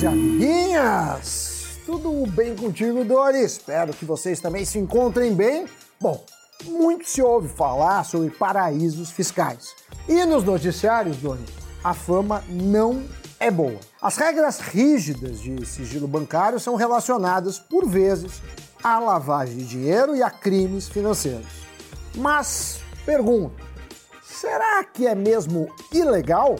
amigos e amiguinhas! Tudo bem contigo, Dori? Espero que vocês também se encontrem bem. Bom, muito se ouve falar sobre paraísos fiscais. E nos noticiários, Dori, a fama não é boa. As regras rígidas de sigilo bancário são relacionadas, por vezes, à lavagem de dinheiro e a crimes financeiros. Mas, pergunto, será que é mesmo ilegal?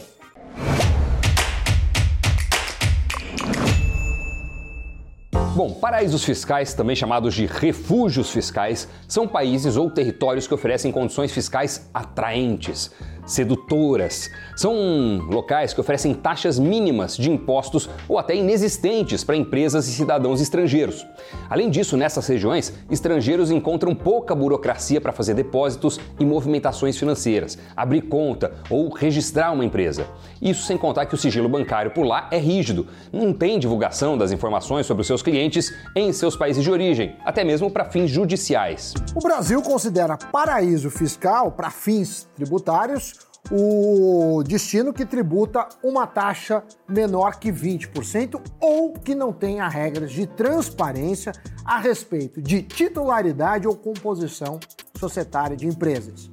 Bom, paraísos fiscais, também chamados de refúgios fiscais, são países ou territórios que oferecem condições fiscais atraentes sedutoras. São locais que oferecem taxas mínimas de impostos ou até inexistentes para empresas e cidadãos estrangeiros. Além disso, nessas regiões, estrangeiros encontram pouca burocracia para fazer depósitos e movimentações financeiras, abrir conta ou registrar uma empresa. Isso sem contar que o sigilo bancário por lá é rígido, não tem divulgação das informações sobre os seus clientes em seus países de origem, até mesmo para fins judiciais. O Brasil considera paraíso fiscal para fins tributários o destino que tributa uma taxa menor que 20% ou que não tenha regras de transparência a respeito de titularidade ou composição societária de empresas.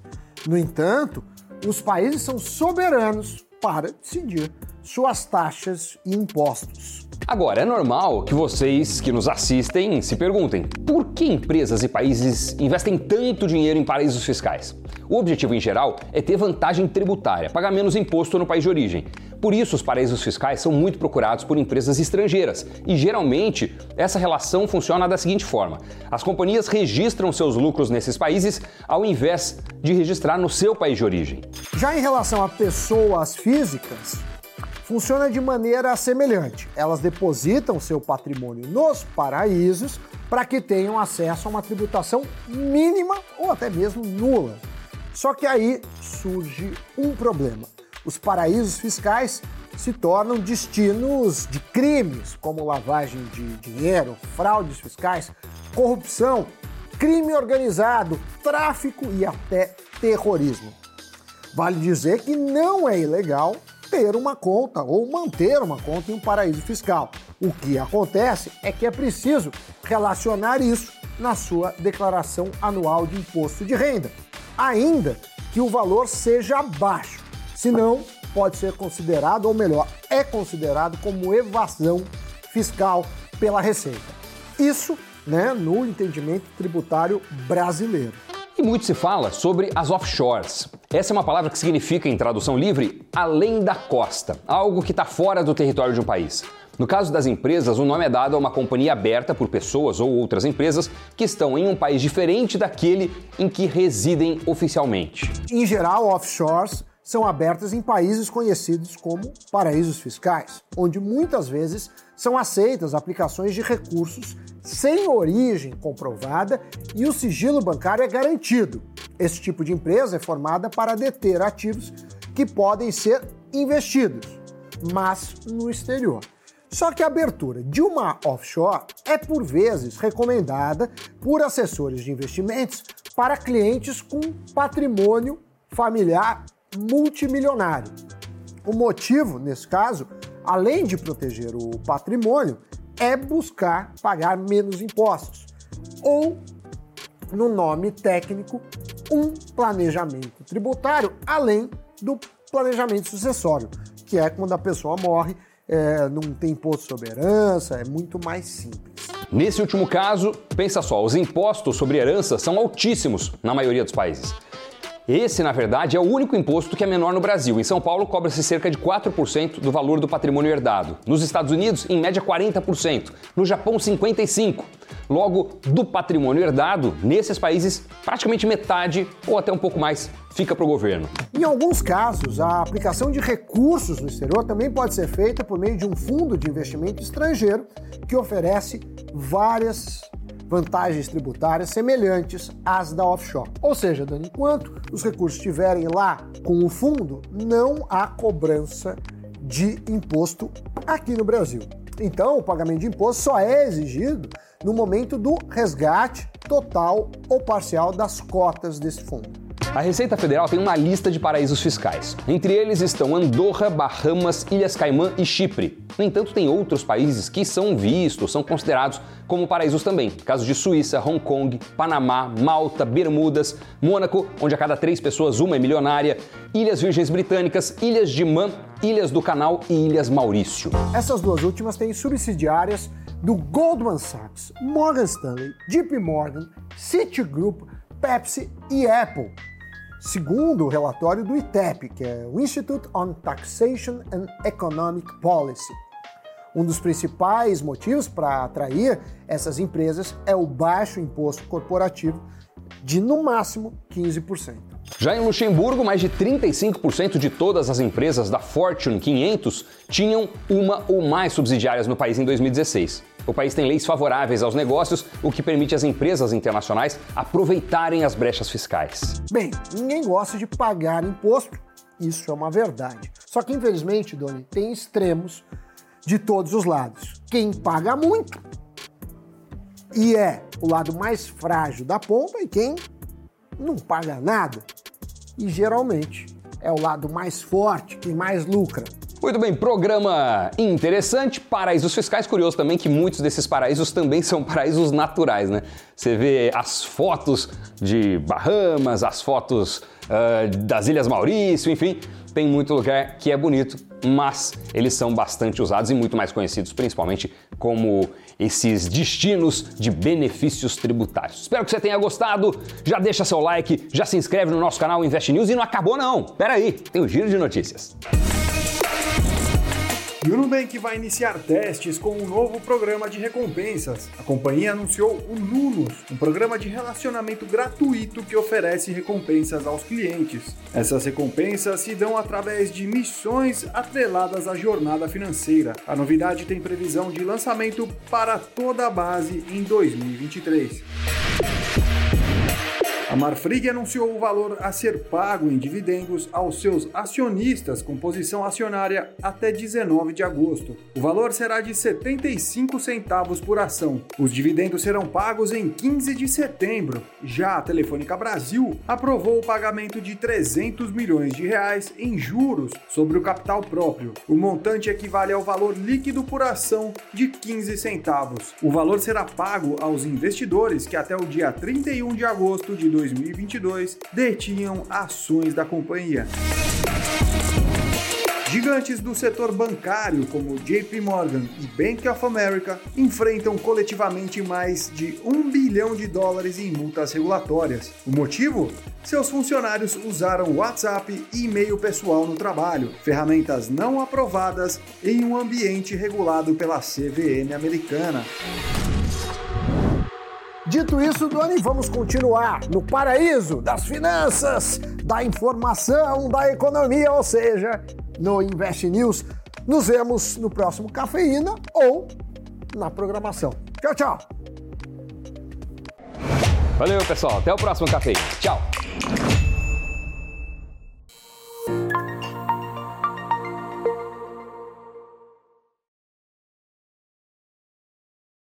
No entanto, os países são soberanos para decidir suas taxas e impostos. Agora, é normal que vocês que nos assistem se perguntem por que empresas e países investem tanto dinheiro em paraísos fiscais? O objetivo, em geral, é ter vantagem tributária, pagar menos imposto no país de origem. Por isso, os paraísos fiscais são muito procurados por empresas estrangeiras e, geralmente, essa relação funciona da seguinte forma: as companhias registram seus lucros nesses países ao invés de registrar no seu país de origem. Já em relação a pessoas físicas, funciona de maneira semelhante. Elas depositam seu patrimônio nos paraísos para que tenham acesso a uma tributação mínima ou até mesmo nula. Só que aí surge um problema. Os paraísos fiscais se tornam destinos de crimes, como lavagem de dinheiro, fraudes fiscais, corrupção, crime organizado, tráfico e até terrorismo. Vale dizer que não é ilegal ter uma conta ou manter uma conta em um paraíso fiscal. O que acontece é que é preciso relacionar isso na sua declaração anual de imposto de renda, ainda que o valor seja baixo. Senão, pode ser considerado, ou melhor, é considerado como evasão fiscal pela Receita. Isso, né, no entendimento tributário brasileiro. E muito se fala sobre as offshores. Essa é uma palavra que significa, em tradução livre, além da costa, algo que está fora do território de um país. No caso das empresas, o nome é dado a uma companhia aberta por pessoas ou outras empresas que estão em um país diferente daquele em que residem oficialmente. Em geral, offshores são abertas em países conhecidos como paraísos fiscais, onde muitas vezes são aceitas aplicações de recursos sem origem comprovada e o sigilo bancário é garantido. Esse tipo de empresa é formada para deter ativos que podem ser investidos, mas no exterior. Só que a abertura de uma offshore é por vezes recomendada por assessores de investimentos para clientes com patrimônio familiar multimilionário. O motivo, nesse caso, além de proteger o patrimônio, é buscar pagar menos impostos. Ou, no nome técnico, um planejamento tributário além do planejamento sucessório, que é quando a pessoa morre, é, não tem imposto sobre herança, é muito mais simples. Nesse último caso, pensa só, os impostos sobre herança são altíssimos na maioria dos países. Esse, na verdade, é o único imposto que é menor no Brasil. Em São Paulo, cobra-se cerca de 4% do valor do patrimônio herdado. Nos Estados Unidos, em média, 40%. No Japão, 55%. Logo, do patrimônio herdado, nesses países, praticamente metade ou até um pouco mais fica para o governo. Em alguns casos, a aplicação de recursos no exterior também pode ser feita por meio de um fundo de investimento estrangeiro que oferece várias vantagens tributárias semelhantes às da offshore. Ou seja, Dani, enquanto os recursos estiverem lá com o fundo, não há cobrança de imposto aqui no Brasil. Então, o pagamento de imposto só é exigido no momento do resgate total ou parcial das cotas desse fundo. A Receita Federal tem uma lista de paraísos fiscais. Entre eles estão Andorra, Bahamas, Ilhas Caimã e Chipre. No entanto, tem outros países que são vistos, são considerados como paraísos também. Casos de Suíça, Hong Kong, Panamá, Malta, Bermudas, Mônaco, onde a cada três pessoas uma é milionária, Ilhas Virgens Britânicas, Ilhas de Man, Ilhas do Canal e Ilhas Maurício. Essas duas últimas têm subsidiárias do Goldman Sachs, Morgan Stanley, JP Morgan, Citigroup, Pepsi e Apple. Segundo o relatório do ITEP, que é o Institute on Taxation and Economic Policy. Um dos principais motivos para atrair essas empresas é o baixo imposto corporativo de no máximo 15%. Já em Luxemburgo, mais de 35% de todas as empresas da Fortune 500 tinham uma ou mais subsidiárias no país em 2016. O país tem leis favoráveis aos negócios, o que permite às empresas internacionais aproveitarem as brechas fiscais. Bem, ninguém gosta de pagar imposto, isso é uma verdade. Só que, infelizmente, Doni, tem extremos de todos os lados. Quem paga muito e é o lado mais frágil da ponta e quem não paga nada. E geralmente é o lado mais forte, quem mais lucra. Muito bem, programa interessante. Paraísos fiscais. Curioso também que muitos desses paraísos também são paraísos naturais, né? Você vê as fotos de Bahamas, as fotos uh, das Ilhas Maurício, enfim, tem muito lugar que é bonito, mas eles são bastante usados e muito mais conhecidos, principalmente como esses destinos de benefícios tributários. Espero que você tenha gostado. Já deixa seu like, já se inscreve no nosso canal Invest News e não acabou não. Pera aí, tem o um giro de notícias. E o Nubank vai iniciar testes com um novo programa de recompensas. A companhia anunciou o Nunos, um programa de relacionamento gratuito que oferece recompensas aos clientes. Essas recompensas se dão através de missões atreladas à jornada financeira. A novidade tem previsão de lançamento para toda a base em 2023. Marfrig anunciou o valor a ser pago em dividendos aos seus acionistas com posição acionária até 19 de agosto. O valor será de 75 centavos por ação. Os dividendos serão pagos em 15 de setembro. Já a Telefônica Brasil aprovou o pagamento de 300 milhões de reais em juros sobre o capital próprio. O montante equivale ao valor líquido por ação de 15 centavos. O valor será pago aos investidores que até o dia 31 de agosto de 2022 detinham ações da companhia. Gigantes do setor bancário, como JP Morgan e Bank of America, enfrentam coletivamente mais de um bilhão de dólares em multas regulatórias. O motivo? Seus funcionários usaram WhatsApp e e-mail pessoal no trabalho, ferramentas não aprovadas em um ambiente regulado pela CVM americana. Dito isso, Doni, vamos continuar no paraíso das finanças, da informação, da economia, ou seja, no Invest News. Nos vemos no próximo Cafeína ou na programação. Tchau, tchau. Valeu, pessoal. Até o próximo Cafeína. Tchau.